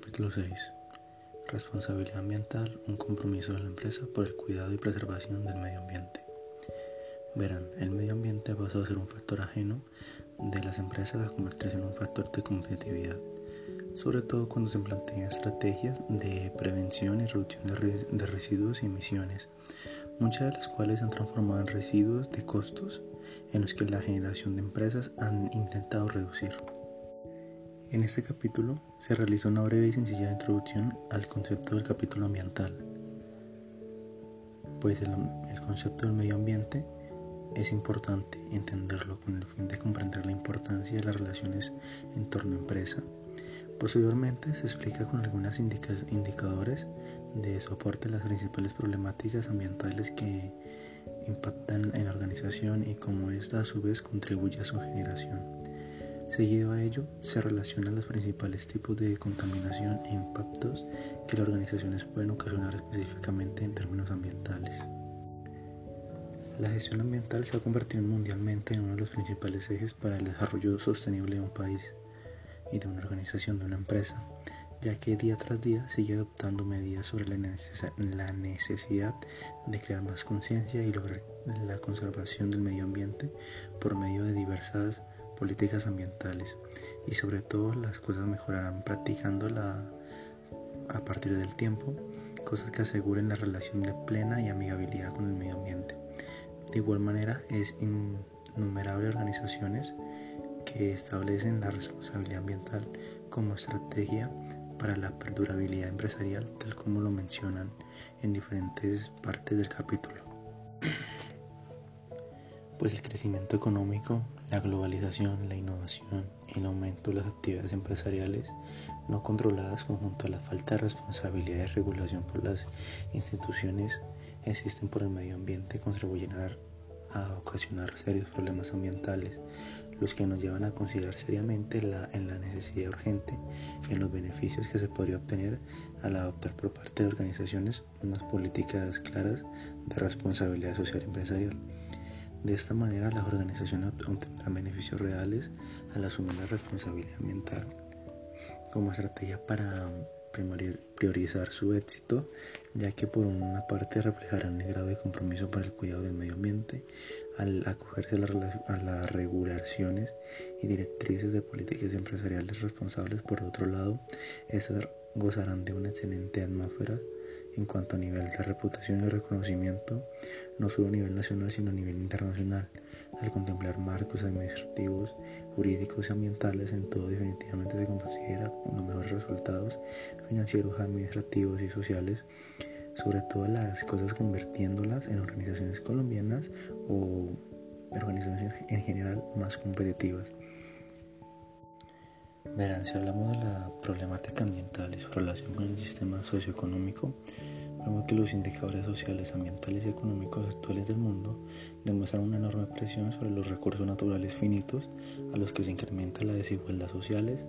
capítulo 6. Responsabilidad ambiental, un compromiso de la empresa por el cuidado y preservación del medio ambiente. Verán, el medio ambiente pasó a ser un factor ajeno de las empresas a convertirse en un factor de competitividad, sobre todo cuando se plantean estrategias de prevención y reducción de, residuos y emisiones, muchas de las cuales se han transformado en residuos de costos en los que la generación de empresas han intentado reducir. En este capítulo se realiza una breve y sencilla introducción al concepto del capítulo ambiental, pues el, concepto del medio ambiente es importante entenderlo con el fin de comprender la importancia de las relaciones entorno-empresa. Posteriormente se explica con algunos indicadores de su aporte las principales problemáticas ambientales que impactan en la organización y cómo ésta a su vez contribuye a su generación. Seguido a ello, se relacionan los principales tipos de contaminación e impactos que las organizaciones pueden ocasionar específicamente en términos ambientales. La gestión ambiental se ha convertido mundialmente en uno de los principales ejes para el desarrollo sostenible de un país y de una organización, de una empresa, ya que día tras día sigue adoptando medidas sobre la necesidad de crear más conciencia y lograr la conservación del medio ambiente por medio de diversas políticas ambientales y sobre todo las cosas mejorarán practicándola a partir del tiempo, cosas que aseguren la relación de plena y amigabilidad con el medio ambiente. De igual manera, es innumerables organizaciones que establecen la responsabilidad ambiental como estrategia para la perdurabilidad empresarial, tal como lo mencionan en diferentes partes del capítulo pues el crecimiento económico, la globalización, la innovación, el aumento de las actividades empresariales no controladas conjunto a la falta de responsabilidad y regulación por las instituciones existen por el medio ambiente contribuyen a, ocasionar serios problemas ambientales, los que nos llevan a considerar seriamente la, en la necesidad urgente en los beneficios que se podría obtener al adoptar por parte de organizaciones unas políticas claras de responsabilidad social empresarial. De esta manera, las organizaciones obtendrán beneficios reales al asumir la responsabilidad ambiental como estrategia para priorizar su éxito, ya que por una parte reflejarán el grado de compromiso para el cuidado del medio ambiente al acogerse a, las regulaciones y directrices de políticas empresariales responsables. Por otro lado, gozarán de una excelente atmósfera en cuanto a nivel de reputación y reconocimiento, no solo a nivel nacional sino a nivel internacional. Al contemplar marcos administrativos, jurídicos y ambientales, en todo definitivamente se considera los mejores resultados financieros, administrativos y sociales, sobre todo las cosas convirtiéndolas en organizaciones colombianas o organizaciones en general más competitivas. Verán, si hablamos de la problemática ambiental y su relación con el sistema socioeconómico, vemos que los indicadores sociales, ambientales y económicos actuales del mundo demuestran una enorme presión sobre los recursos naturales finitos a los que se incrementa la desigualdad sociales,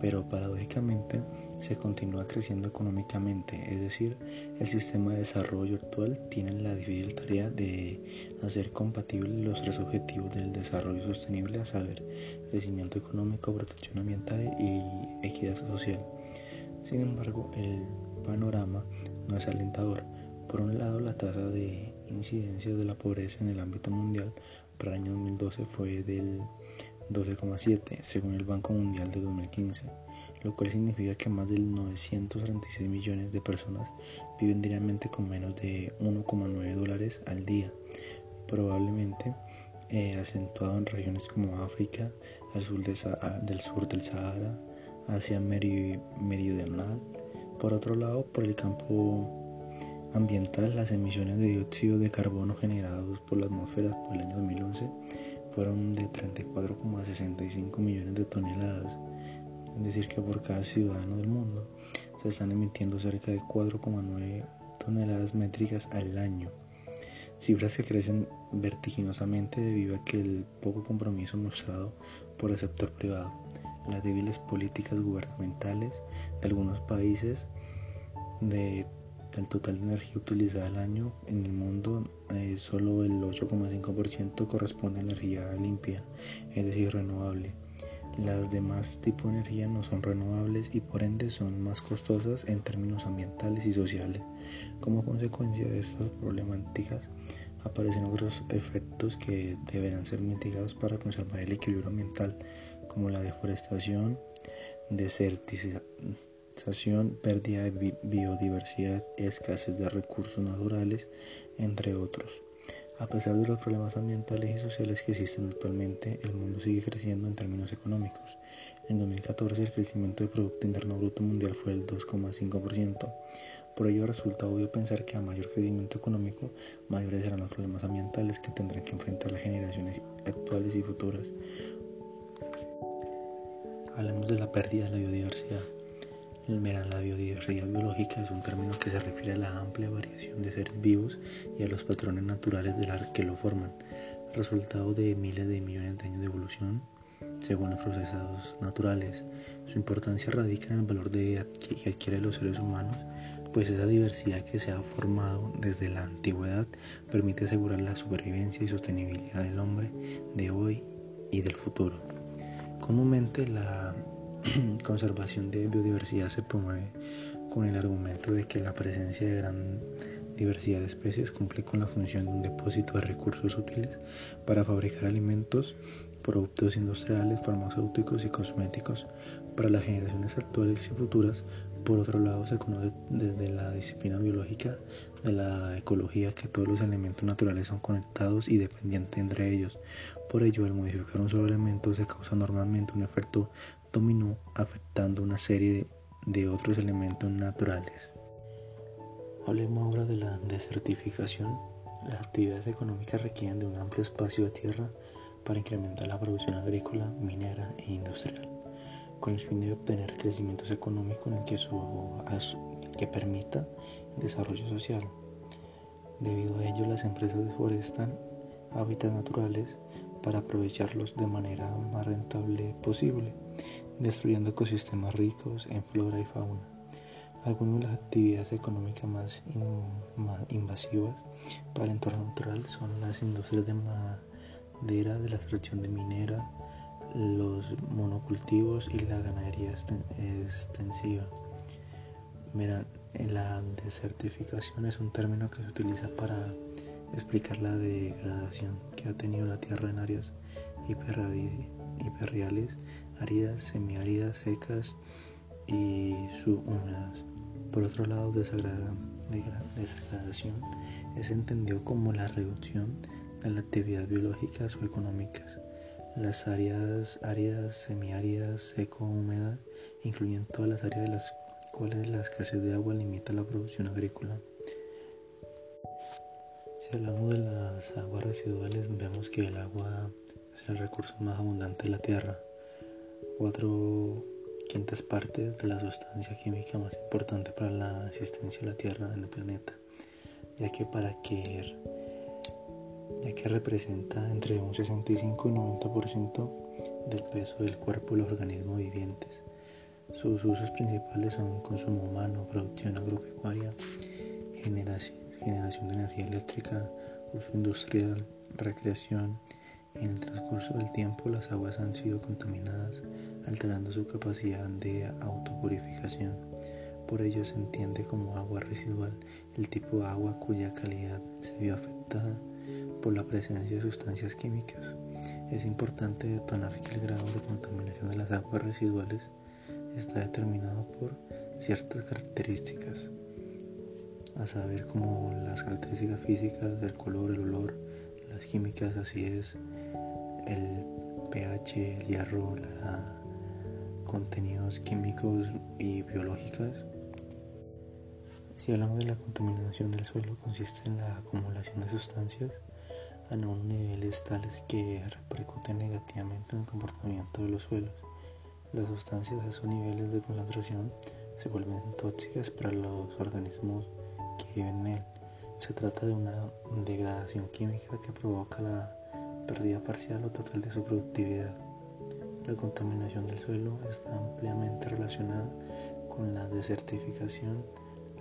pero paradójicamente se continúa creciendo económicamente, es decir, el sistema de desarrollo actual tiene la difícil tarea de hacer compatibles los tres objetivos del desarrollo sostenible, a saber, crecimiento económico, protección ambiental y equidad social. Sin embargo, el panorama no es alentador. Por un lado, la tasa de incidencia de la pobreza en el ámbito mundial para el año 2012 fue del 12,7 según el Banco Mundial de 2015, lo cual significa que más de 936 millones de personas viven diariamente con menos de 1,9 dólares al día, probablemente eh, acentuado en regiones como África, al sur del sur del Sahara, Asia Meridional. Por otro lado, por el campo ambiental, las emisiones de dióxido de carbono generados por la atmósfera por el año 2011 fueron de 34,65 millones de toneladas, es decir, que por cada ciudadano del mundo se están emitiendo cerca de 4,9 toneladas métricas al año, cifras que crecen vertiginosamente debido a que el poco compromiso mostrado por el sector privado, las débiles políticas gubernamentales de algunos países de del total de energía utilizada al año en el mundo, eh, solo el 8,5% corresponde a energía limpia, es decir, renovable. Las demás tipos de energía no son renovables y por ende son más costosas en términos ambientales y sociales. Como consecuencia de estas problemáticas aparecen otros efectos que deberán ser mitigados para conservar el equilibrio ambiental, como la deforestación, desertización, pérdida de biodiversidad, escasez de recursos naturales, entre otros. A pesar de los problemas ambientales y sociales que existen actualmente, el mundo sigue creciendo en términos económicos. En 2014 el crecimiento del Producto Interno Bruto Mundial fue del 2,5%. Por ello resulta obvio pensar que a mayor crecimiento económico, mayores serán los problemas ambientales que tendrán que enfrentar las generaciones actuales y futuras. Hablemos de la pérdida de la biodiversidad. La biodiversidad biológica es un término que se refiere a la amplia variación de seres vivos y a los patrones naturales de la que lo forman, resultado de miles de millones de años de evolución según los procesos naturales. Su importancia radica en el valor de que adquieren los seres humanos, pues esa diversidad que se ha formado desde la antigüedad permite asegurar la supervivencia y sostenibilidad del hombre de hoy y del futuro. Comúnmente la conservación de biodiversidad se promueve con el argumento de que la presencia de gran diversidad de especies cumple con la función de un depósito de recursos útiles para fabricar alimentos, productos industriales, farmacéuticos y cosméticos para las generaciones actuales y futuras. Por otro lado, se conoce desde la disciplina biológica de la ecología que todos los elementos naturales son conectados y dependientes entre ellos. Por ello, al modificar un solo elemento se causa normalmente un efecto dominó afectando una serie de, otros elementos naturales. Hablemos ahora de la desertificación. Las actividades económicas requieren de un amplio espacio de tierra para incrementar la producción agrícola, minera e industrial, con el fin de obtener crecimiento económico en el que, permita desarrollo social. Debido a ello, las empresas deforestan hábitats naturales para aprovecharlos de manera más rentable posible destruyendo ecosistemas ricos en flora y fauna. Algunas de las actividades económicas más, invasivas para el entorno natural son las industrias de madera, de la extracción de minera, los monocultivos y la ganadería extensiva. la desertificación es un término que se utiliza para explicar la degradación que ha tenido la tierra en áreas hiperreales áridas, semiáridas, secas y subhúmedas. Por otro lado, desagradación es entendido como la reducción de las actividades biológicas o económicas. Las áreas áridas, semiáridas, seco-húmedas incluyen todas las áreas de las cuales la escasez de agua limita la producción agrícola. Si hablamos de las aguas residuales, vemos que el agua es el recurso más abundante de la Tierra cuatro quintas partes de la sustancia química más importante para la existencia de la Tierra en el planeta, ya que para que ya que representa entre un 65 y 90% del peso del cuerpo de los organismos vivientes. Sus usos principales son consumo humano, producción agropecuaria, generación, generación de energía eléctrica, uso industrial, recreación, en el transcurso del tiempo las aguas han sido contaminadas, alterando su capacidad de autopurificación. Por ello se entiende como agua residual el tipo de agua cuya calidad se vio afectada por la presencia de sustancias químicas. Es importante detonar que el grado de contaminación de las aguas residuales está determinado por ciertas características, a saber como las características físicas del color, el olor, las químicas, así es, el pH, el hierro, los contenidos químicos y biológicos. Si hablamos de la contaminación del suelo, consiste en la acumulación de sustancias a niveles tales que repercuten negativamente en el comportamiento de los suelos. Las sustancias a esos niveles de concentración se vuelven tóxicas para los organismos que viven en él. Se trata de una degradación química que provoca la pérdida parcial o total de su productividad. La contaminación del suelo está ampliamente relacionada con la desertificación,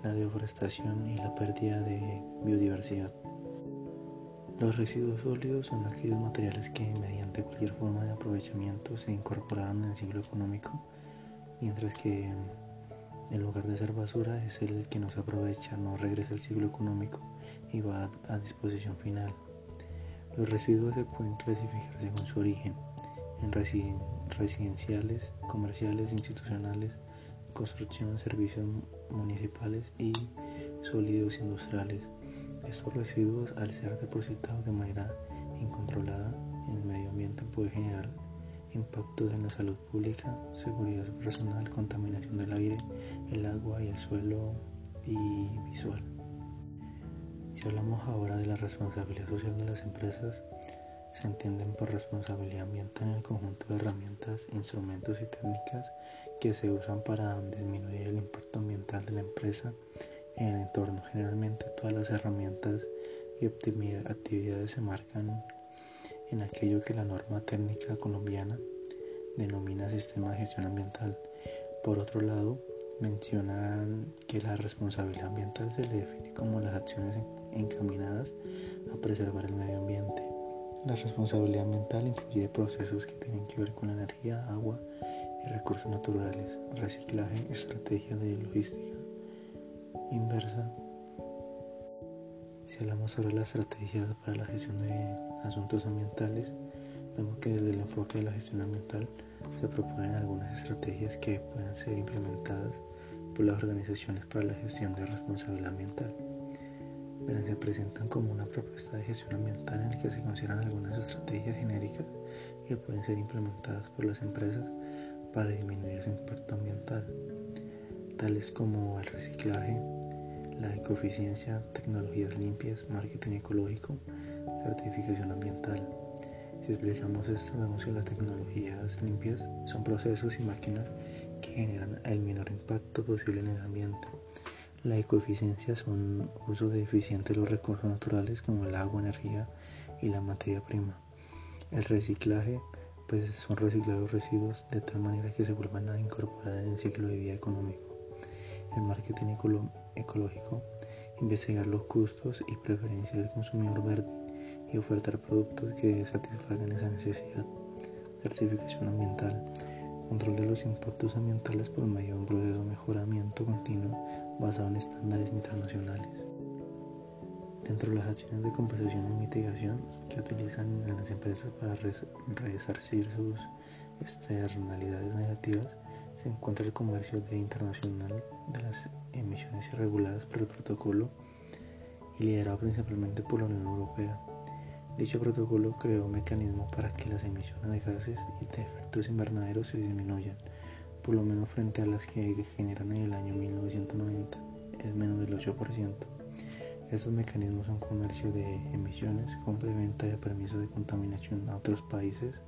la deforestación y la pérdida de biodiversidad. Los residuos sólidos son aquellos materiales que mediante cualquier forma de aprovechamiento se incorporaron en el ciclo económico, mientras que en lugar de ser basura es el que no se aprovecha, no regresa al ciclo económico y va a, disposición final. Los residuos se pueden clasificar según su origen, en residenciales, comerciales, institucionales, construcción, servicios municipales y sólidos industriales. Estos residuos, al ser depositados de manera incontrolada en el medio ambiente, pueden generar impactos en la salud pública, seguridad personal, contaminación del aire, el agua y el suelo y visual. Si hablamos ahora de la responsabilidad social de las empresas, se entienden por responsabilidad ambiental en el conjunto de herramientas, instrumentos y técnicas que se usan para disminuir el impacto ambiental de la empresa en el entorno. Generalmente todas las herramientas y actividades se marcan en aquello que la norma técnica colombiana denomina sistema de gestión ambiental. Por otro lado, mencionan que la responsabilidad ambiental se le define como las acciones encaminadas a preservar el medio ambiente. La responsabilidad ambiental incluye procesos que tienen que ver con la energía, agua y recursos naturales, reciclaje, estrategia de logística, inversa. Si hablamos sobre la estrategia para la gestión de asuntos ambientales, vemos que desde el enfoque de la gestión ambiental se proponen algunas estrategias que puedan ser implementadas por las organizaciones para la gestión de responsabilidad ambiental. Pero se presentan como una propuesta de gestión ambiental en la que se consideran algunas estrategias genéricas que pueden ser implementadas por las empresas para disminuir su impacto ambiental, tales como el reciclaje, la ecoeficiencia, tecnologías limpias, marketing ecológico, certificación ambiental. Si explicamos esto, vemos las tecnologías limpias son procesos y máquinas que generan el menor impacto posible en el ambiente. La ecoeficiencia son uso de eficiente de los recursos naturales como el agua, energía y la materia prima. El reciclaje pues son reciclados residuos de tal manera que se vuelvan a incorporar en el ciclo de vida económico el marketing ecológico, investigar los costos y preferencias del consumidor verde y ofertar productos que satisfagan esa necesidad. Certificación ambiental, control de los impactos ambientales por medio de un proceso de mejoramiento continuo basado en estándares internacionales. Dentro de las acciones de compensación y mitigación que utilizan las empresas para resarcir sus externalidades negativas, se encuentra el comercio internacional de las emisiones irreguladas por el protocolo y liderado principalmente por la Unión Europea. Dicho protocolo creó un mecanismo para que las emisiones de gases y de efectos invernaderos se disminuyan, por lo menos frente a las que generan en el año 1990, es menos del 8%. Estos mecanismos son comercio de emisiones, compra y venta de permisos de contaminación a otros países,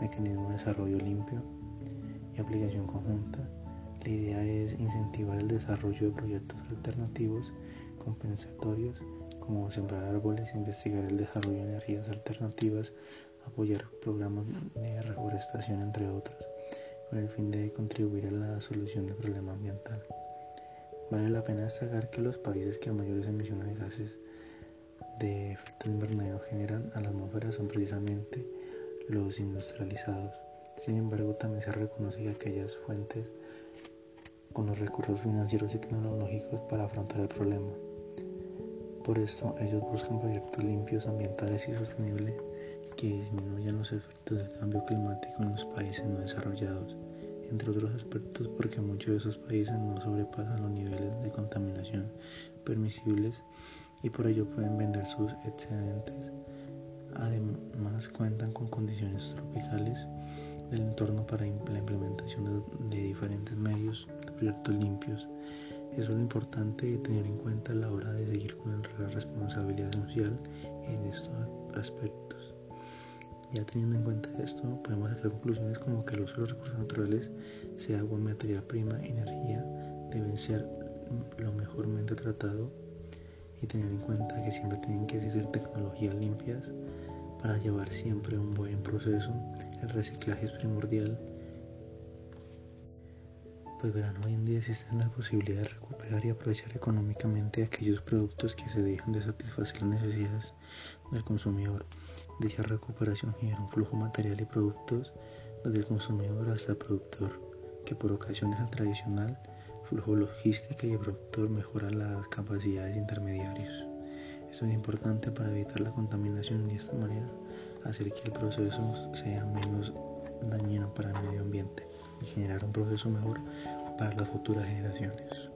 mecanismo de desarrollo limpio, aplicación conjunta. La idea es incentivar el desarrollo de proyectos alternativos compensatorios como sembrar árboles, investigar el desarrollo de energías alternativas, apoyar programas de reforestación, entre otros, con el fin de contribuir a la solución del problema ambiental. Vale la pena destacar que los países que mayores emisiones de gases de efecto invernadero generan a la atmósfera son precisamente los industrializados. Sin embargo, también se reconoce que aquellas fuentes con los recursos financieros y tecnológicos para afrontar el problema. Por esto, ellos buscan proyectos limpios, ambientales y sostenibles que disminuyan los efectos del cambio climático en los países no desarrollados, entre otros aspectos porque muchos de esos países no sobrepasan los niveles de contaminación permisibles y por ello pueden vender sus excedentes. Además cuentan con condiciones tropicales del entorno para la implementación de, diferentes medios de proyectos limpios. Eso es lo importante tener en cuenta a la hora de seguir con la responsabilidad social en estos aspectos. Ya teniendo en cuenta esto, podemos sacar conclusiones como que los recursos naturales, sea agua, materia prima, energía, deben ser lo mejormente tratados y tener en cuenta que siempre tienen que existir tecnologías limpias para llevar siempre un buen proceso el reciclaje es primordial. Pues verán, hoy en día existen las posibilidades de recuperar y aprovechar económicamente aquellos productos que se dejan de satisfacer necesidades del consumidor. Dicha recuperación genera un flujo material y productos desde el consumidor hasta el productor, que por ocasiones al tradicional flujo logística y el productor mejora las capacidades intermediarios. Esto es importante para evitar la contaminación y de esta manera hacer que el proceso sea menos dañino para el medio ambiente y generar un proceso mejor para las futuras generaciones.